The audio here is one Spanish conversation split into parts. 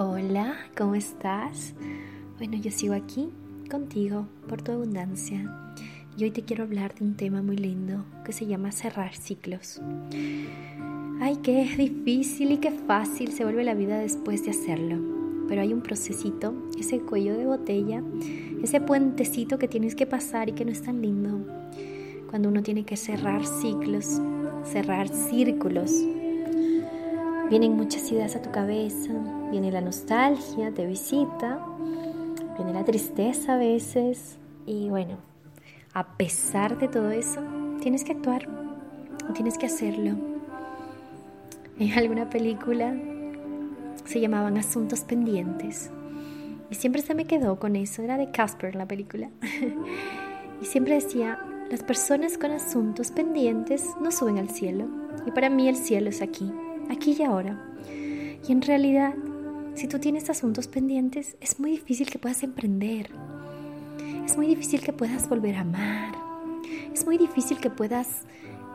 Hola, ¿cómo estás? Bueno, yo sigo aquí contigo por tu abundancia y hoy te quiero hablar de un tema muy lindo que se llama cerrar ciclos. Ay, qué difícil y qué fácil se vuelve la vida después de hacerlo, pero hay un procesito, ese cuello de botella, ese puentecito que tienes que pasar y que no es tan lindo. Cuando uno tiene que cerrar ciclos, cerrar círculos, Vienen muchas ideas a tu cabeza, viene la nostalgia, te visita, viene la tristeza a veces. Y bueno, a pesar de todo eso, tienes que actuar, tienes que hacerlo. En alguna película se llamaban Asuntos Pendientes. Y siempre se me quedó con eso, era de Casper la película. y siempre decía, las personas con asuntos pendientes no suben al cielo. Y para mí el cielo es aquí aquí y ahora. Y en realidad, si tú tienes asuntos pendientes, es muy difícil que puedas emprender. Es muy difícil que puedas volver a amar. Es muy difícil que puedas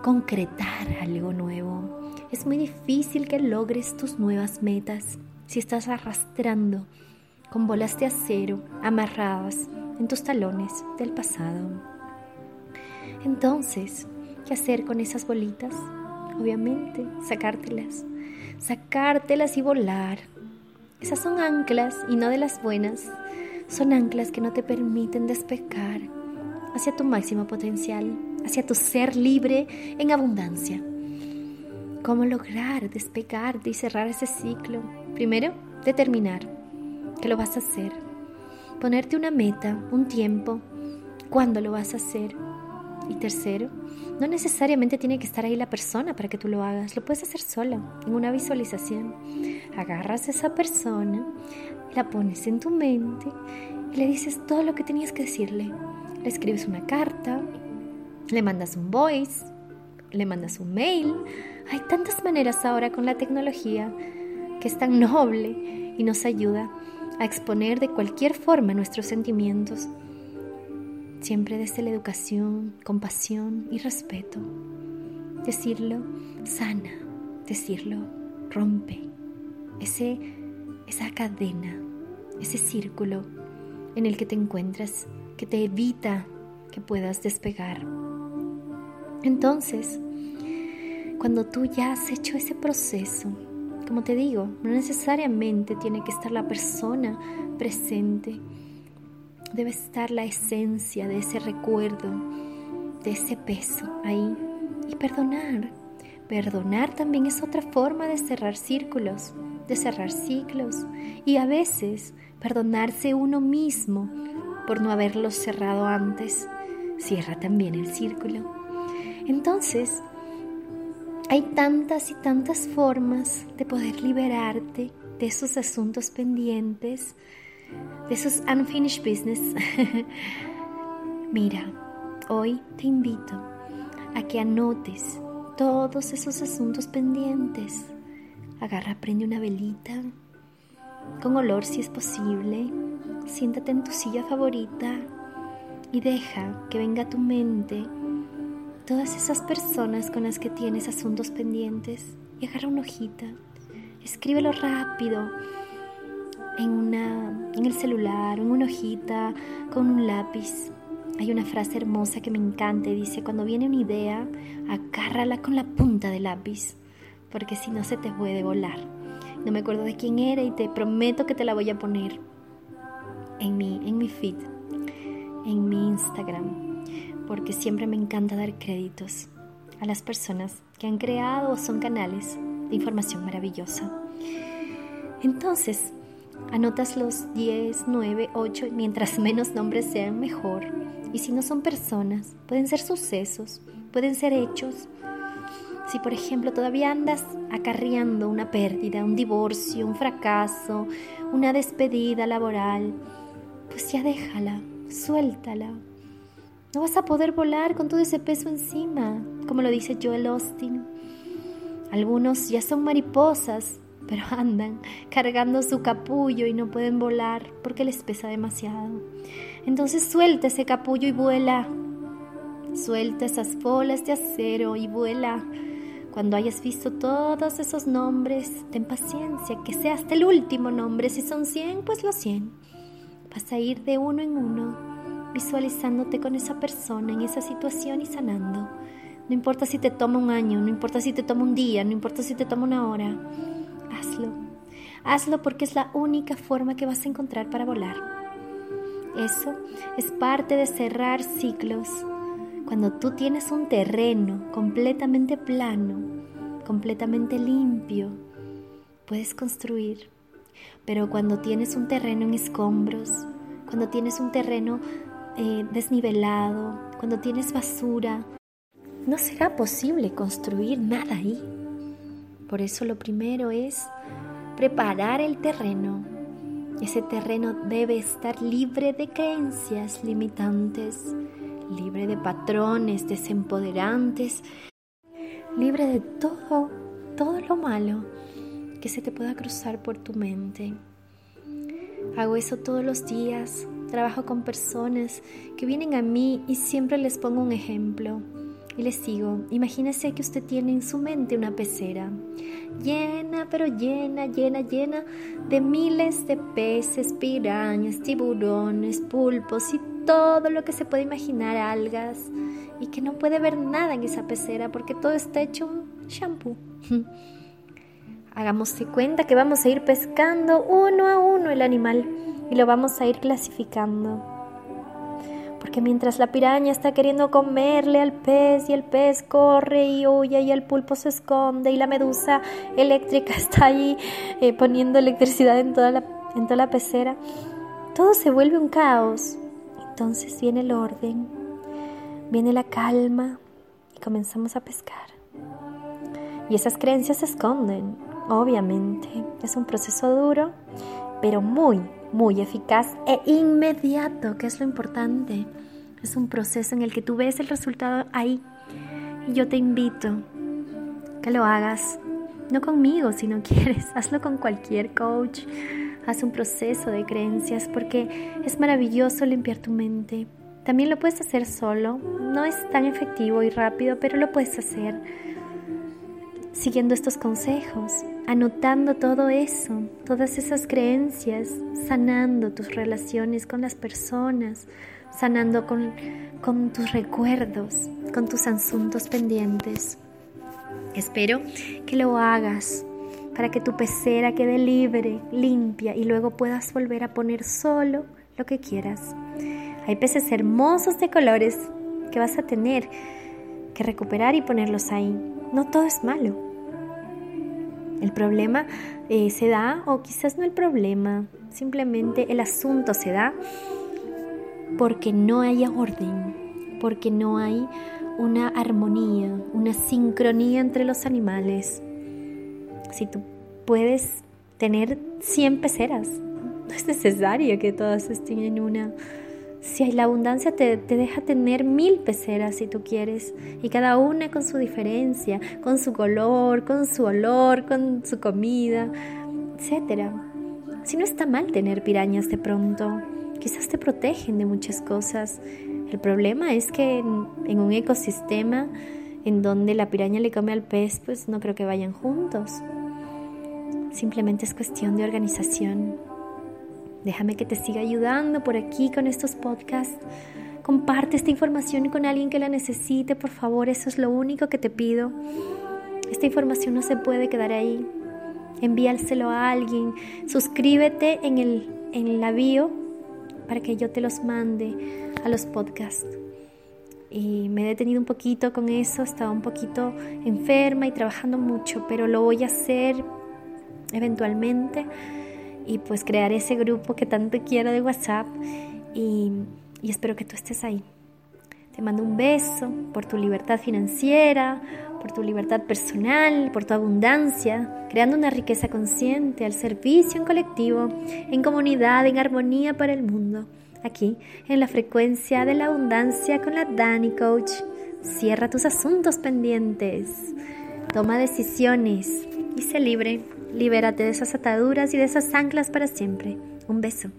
concretar algo nuevo. Es muy difícil que logres tus nuevas metas si estás arrastrando con bolas de acero amarradas en tus talones del pasado. Entonces, ¿qué hacer con esas bolitas? Obviamente, sacártelas, sacártelas y volar. Esas son anclas y no de las buenas, son anclas que no te permiten despegar hacia tu máximo potencial, hacia tu ser libre en abundancia. ¿Cómo lograr despegarte y cerrar ese ciclo? Primero, determinar que lo vas a hacer. Ponerte una meta, un tiempo, cuándo lo vas a hacer. Y tercero, no necesariamente tiene que estar ahí la persona para que tú lo hagas, lo puedes hacer solo, en una visualización. Agarras a esa persona, la pones en tu mente y le dices todo lo que tenías que decirle. Le escribes una carta, le mandas un voice, le mandas un mail. Hay tantas maneras ahora con la tecnología que es tan noble y nos ayuda a exponer de cualquier forma nuestros sentimientos siempre desde la educación, compasión y respeto. Decirlo sana, decirlo rompe ese, esa cadena, ese círculo en el que te encuentras que te evita que puedas despegar. Entonces, cuando tú ya has hecho ese proceso, como te digo, no necesariamente tiene que estar la persona presente debe estar la esencia de ese recuerdo, de ese peso ahí. Y perdonar. Perdonar también es otra forma de cerrar círculos, de cerrar ciclos. Y a veces perdonarse uno mismo por no haberlos cerrado antes cierra también el círculo. Entonces, hay tantas y tantas formas de poder liberarte de esos asuntos pendientes, de esos unfinished business. Mira, hoy te invito a que anotes todos esos asuntos pendientes. Agarra, prende una velita, con olor si es posible. Siéntate en tu silla favorita y deja que venga a tu mente todas esas personas con las que tienes asuntos pendientes y agarra una hojita. Escríbelo rápido en, una, en el celular, en una hojita, con un lápiz. Hay una frase hermosa que me encanta y dice, cuando viene una idea, agárrala con la punta del lápiz, porque si no se te puede volar. No me acuerdo de quién era y te prometo que te la voy a poner en mi, en mi feed, en mi Instagram, porque siempre me encanta dar créditos a las personas que han creado o son canales de información maravillosa. Entonces, Anotas los 10, 9, 8, mientras menos nombres sean mejor. Y si no son personas, pueden ser sucesos, pueden ser hechos. Si por ejemplo todavía andas acarreando una pérdida, un divorcio, un fracaso, una despedida laboral, pues ya déjala, suéltala. No vas a poder volar con todo ese peso encima, como lo dice Joel Austin. Algunos ya son mariposas pero andan cargando su capullo y no pueden volar porque les pesa demasiado. Entonces suelta ese capullo y vuela. Suelta esas bolas de acero y vuela. Cuando hayas visto todos esos nombres, ten paciencia, que sea hasta el último nombre. Si son 100, pues los 100. Vas a ir de uno en uno, visualizándote con esa persona en esa situación y sanando. No importa si te toma un año, no importa si te toma un día, no importa si te toma una hora. Hazlo. Hazlo porque es la única forma que vas a encontrar para volar. Eso es parte de cerrar ciclos. Cuando tú tienes un terreno completamente plano, completamente limpio, puedes construir. Pero cuando tienes un terreno en escombros, cuando tienes un terreno eh, desnivelado, cuando tienes basura, no será posible construir nada ahí. Por eso lo primero es preparar el terreno. Ese terreno debe estar libre de creencias limitantes, libre de patrones desempoderantes, libre de todo, todo lo malo que se te pueda cruzar por tu mente. Hago eso todos los días, trabajo con personas que vienen a mí y siempre les pongo un ejemplo. Y les digo, imagínese que usted tiene en su mente una pecera llena, pero llena, llena, llena de miles de peces, pirañas, tiburones, pulpos y todo lo que se puede imaginar, algas, y que no puede ver nada en esa pecera porque todo está hecho un shampoo. Hagamos de cuenta que vamos a ir pescando uno a uno el animal y lo vamos a ir clasificando porque mientras la piraña está queriendo comerle al pez y el pez corre y huye y el pulpo se esconde y la medusa eléctrica está ahí eh, poniendo electricidad en toda, la, en toda la pecera, todo se vuelve un caos. Entonces viene el orden, viene la calma y comenzamos a pescar. Y esas creencias se esconden, obviamente. Es un proceso duro, pero muy, muy eficaz e inmediato, que es lo importante. Es un proceso en el que tú ves el resultado ahí. Y yo te invito que lo hagas, no conmigo si no quieres, hazlo con cualquier coach. Haz un proceso de creencias porque es maravilloso limpiar tu mente. También lo puedes hacer solo, no es tan efectivo y rápido, pero lo puedes hacer siguiendo estos consejos, anotando todo eso, todas esas creencias, sanando tus relaciones con las personas, sanando con, con tus recuerdos, con tus asuntos pendientes. Espero que lo hagas para que tu pecera quede libre, limpia y luego puedas volver a poner solo lo que quieras. Hay peces hermosos de colores que vas a tener que recuperar y ponerlos ahí. No todo es malo. El problema eh, se da, o quizás no el problema, simplemente el asunto se da porque no hay orden, porque no hay una armonía, una sincronía entre los animales. Si tú puedes tener 100 peceras, no es necesario que todas estén en una si hay la abundancia te, te, deja tener mil peceras si tú quieres, y cada una con su diferencia, con su color, con su olor, con su comida, etc. Si no está mal tener pirañas de pronto, quizás te protegen de muchas cosas. El problema es que en, en un ecosistema en donde la piraña le come al pez, pues no creo que vayan juntos. Simplemente es cuestión de organización. Déjame que te siga ayudando por aquí con estos podcasts. Comparte esta información con alguien que la necesite, por favor, eso es lo único que te pido. Esta información no se puede quedar ahí. Envíaselo a alguien. Suscríbete en el en la bio para que yo te los mande a los podcasts. Y me he detenido un poquito con eso, estaba un poquito enferma y trabajando mucho, pero lo voy a hacer eventualmente y pues crear ese grupo que tanto quiero de WhatsApp y, y espero que tú estés ahí. Te mando un beso por tu libertad financiera, por tu libertad personal, por tu abundancia, creando una riqueza consciente al servicio en colectivo, en comunidad, en armonía para el mundo. Aquí, en la frecuencia de la abundancia con la Dani Coach. Cierra tus asuntos pendientes. Toma decisiones y sé libre. Libérate de esas ataduras y de esas anclas para siempre. Un beso.